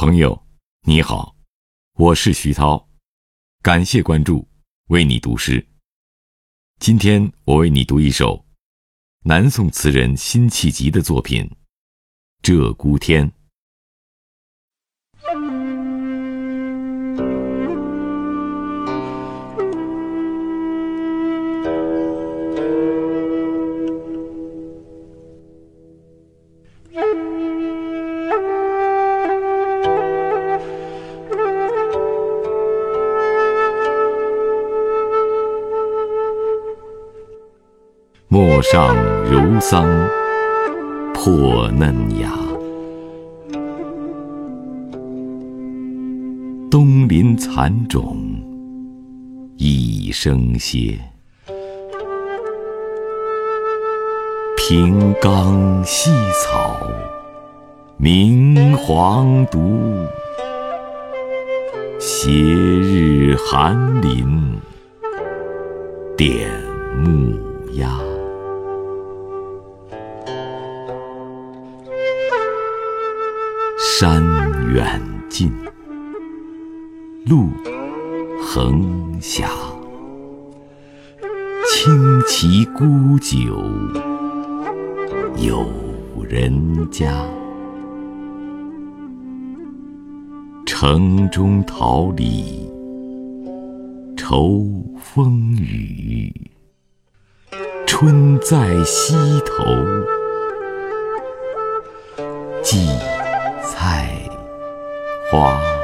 朋友，你好，我是徐涛，感谢关注，为你读诗。今天我为你读一首南宋词人辛弃疾的作品《鹧鸪天》。陌上柔桑破嫩芽，东林残种一声歇。平冈细草明黄独，斜日寒林点木鸦。山远近，路横下，轻骑沽酒有人家。城中桃李愁风雨，春在溪头荠菜花。